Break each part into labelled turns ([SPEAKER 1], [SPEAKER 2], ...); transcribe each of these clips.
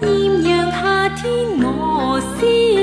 [SPEAKER 1] 艳阳夏天我思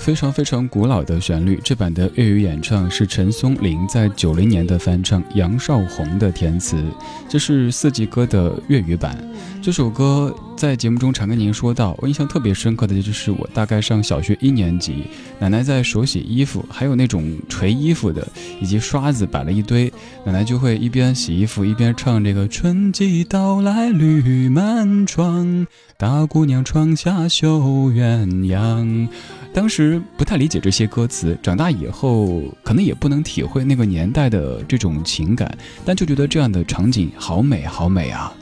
[SPEAKER 1] 非常非常古老的旋律，这版的粤语演唱是陈松伶在九零年的翻唱，杨少红的填词，这是四季歌的粤语版。这首歌在节目中常跟您说到，我印象特别深刻的就是我大概上小学一年级，奶奶在手洗衣服，还有那种捶衣服的，以及刷子摆了一堆，奶奶就会一边洗衣服一边唱这个春季到来绿满窗，大姑娘窗下绣鸳鸯。当时不太理解这些歌词，长大以后可能也不能体会那个年代的这种情感，但就觉得这样的场景好美好美啊！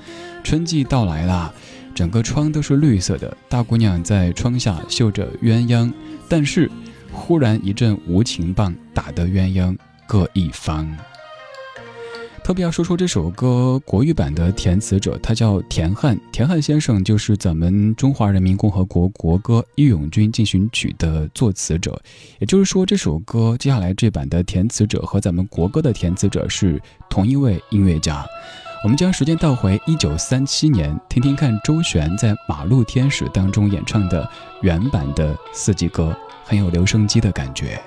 [SPEAKER 1] 春季到来啦，整个窗都是绿色的，大姑娘在窗下绣着鸳鸯，但是忽然一阵无情棒，打得鸳鸯各一方。特别要说说这首歌国语版的填词者，他叫田汉。田汉先生就是咱们中华人民共和国国歌《义勇军进行曲》的作词者。也就是说，这首歌接下来这版的填词者和咱们国歌的填词者是同一位音乐家。我们将时间倒回一九三七年，听听看周璇在《马路天使》当中演唱的原版的《四季歌》，很有留声机的感觉。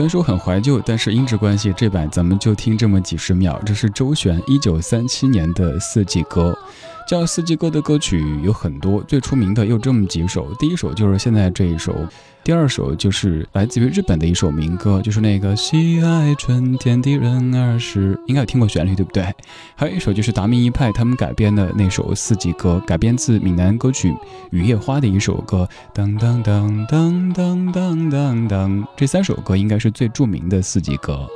[SPEAKER 1] 虽然说很怀旧，但是音质关系，这版咱们就听这么几十秒。这是周璇一九三七年的《四季歌》。叫四季歌的歌曲有很多，最出名的有这么几首。第一首就是现在这一首，第二首就是来自于日本的一首民歌，就是那个喜爱春天的人儿是，应该有听过旋律对不对？还有一首就是达明一派他们改编的那首四季歌，改编自闽南歌曲《雨夜花》的一首歌。当当当当当当当当，这三首歌应该是最著名的四季歌。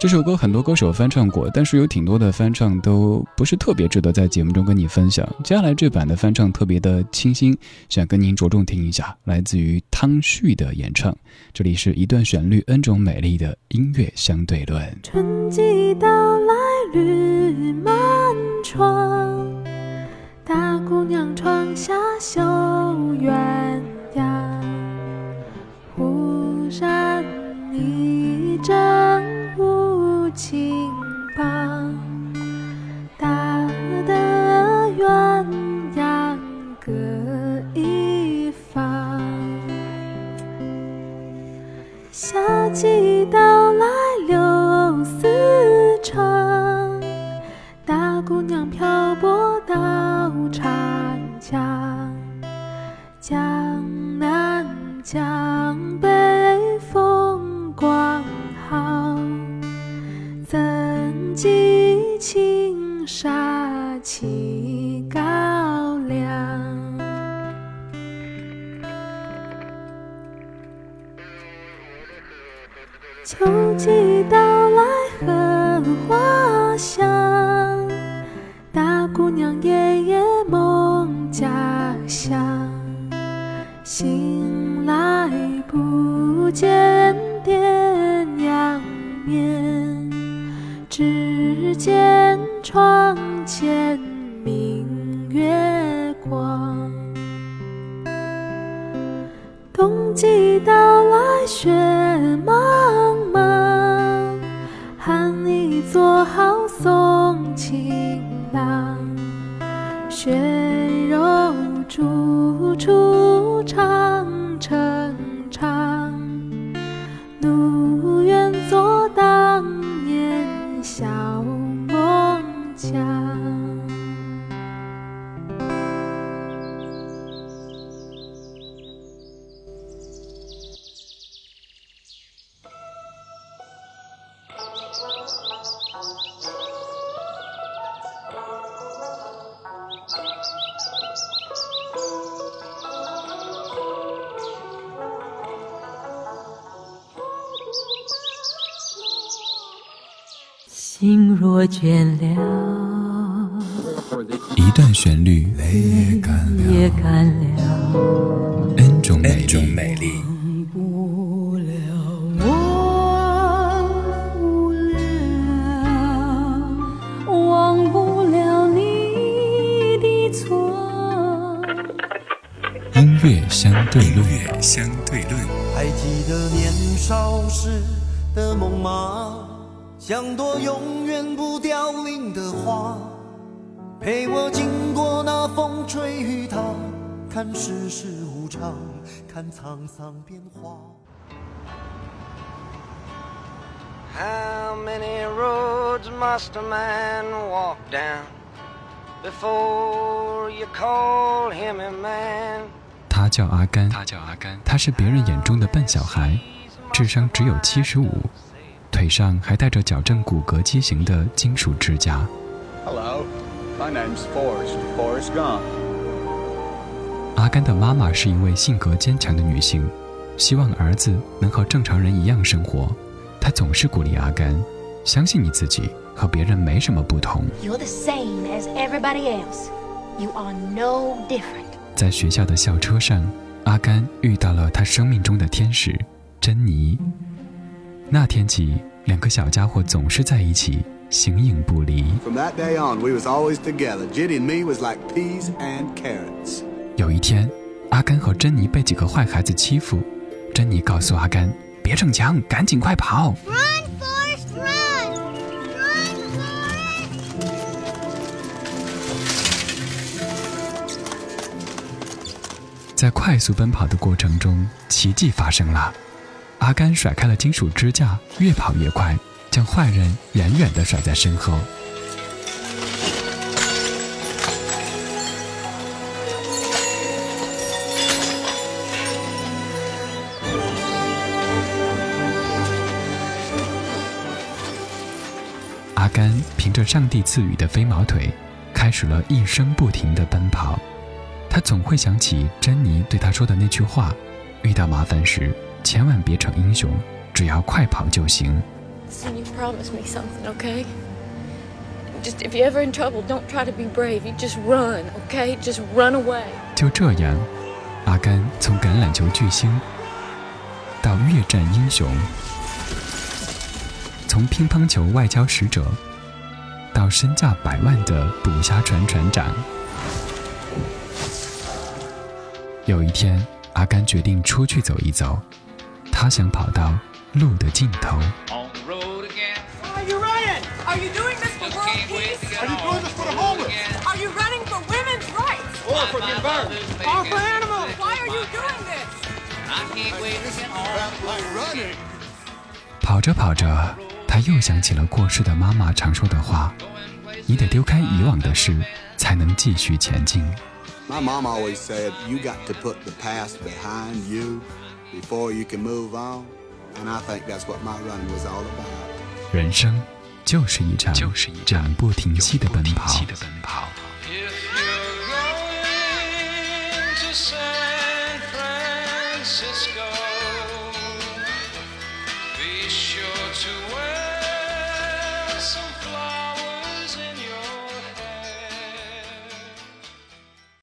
[SPEAKER 1] 这首歌很多歌手翻唱过，但是有挺多的翻唱都不是特别值得在节目中跟你分享。接下来这版的翻唱特别的清新，想跟您着重听一下，来自于汤旭的演唱。这里是一段旋律，N 种美丽的音乐相对论。
[SPEAKER 2] 春季到来绿满窗，大姑娘窗下绣鸳夏季到来柳丝长，大姑娘漂泊到长江，江南江北风光好，怎及。青纱起秋季到来荷花香，大姑娘夜夜梦家乡，醒来不见爹娘面。只。见窗前明月光，冬季到来雪满好送情郎，血肉处处
[SPEAKER 3] 心若倦了，
[SPEAKER 1] 一段旋律，
[SPEAKER 3] 也干了
[SPEAKER 1] ，N 种美丽。
[SPEAKER 3] 忘不了，忘不了，忘不了你的错。
[SPEAKER 1] 音乐相对论，相对论。
[SPEAKER 4] 还记得年少时的梦吗？像朵永远不凋零的花，陪我经过那风吹雨打，看世事无常，看沧桑变化。How many roads must a man walk down before you call him a man?
[SPEAKER 1] 他叫阿甘，他叫阿甘，他是别人眼中的笨小孩，智商只有七十五，腿上还带着矫正骨骼畸形的金属支架。
[SPEAKER 5] Hello, my name's Forrest, Forrest Gump.
[SPEAKER 1] 阿甘的妈妈是一位性格坚强的女性，希望儿子能和正常人一样生活。她总是鼓励阿甘，相信你自己，和别人没什么不同。
[SPEAKER 6] You're the same as everybody else. You are no different.
[SPEAKER 1] 在学校的校车上，阿甘遇到了他生命中的天使珍妮。那天起，两个小家伙总是在一起，形影不离。
[SPEAKER 7] From that day on, we was always together. Jitty and me was like peas and carrots.
[SPEAKER 1] 有一天，阿甘和珍妮被几个坏孩子欺负，珍妮告诉阿甘：“别逞强，赶紧快跑！”
[SPEAKER 6] Run, Forrest, run! Run, Forrest!
[SPEAKER 1] 在快速奔跑的过程中，奇迹发生了。阿甘甩开了金属支架，越跑越快，将坏人远远地甩在身后。阿甘凭着上帝赐予的飞毛腿，开始了一生不停的奔跑。他总会想起珍妮对他说的那句话：“遇到麻烦时，千万别逞英雄，只要快跑就行。
[SPEAKER 8] Listen, you promise me something, okay? Just if you're ever in trouble, don't try to be brave. You just run, okay? Just run away. ”
[SPEAKER 1] 就这样，阿甘从橄榄球巨星到越战英雄，从乒乓球外交使者到身价百万的捕虾船船长。有一天，阿甘决定出去走一走，他想跑到路的尽头。跑着跑着，他又想起了过世的妈妈常说的话：“你得丢开以往的事，才能继续前进。
[SPEAKER 7] My mom always said, you got to put the past behind you before you can move on. And I think that's what my running was all about.
[SPEAKER 1] 人生就是一场就是一场永不停息的奔跑。
[SPEAKER 9] If you're going to San Francisco,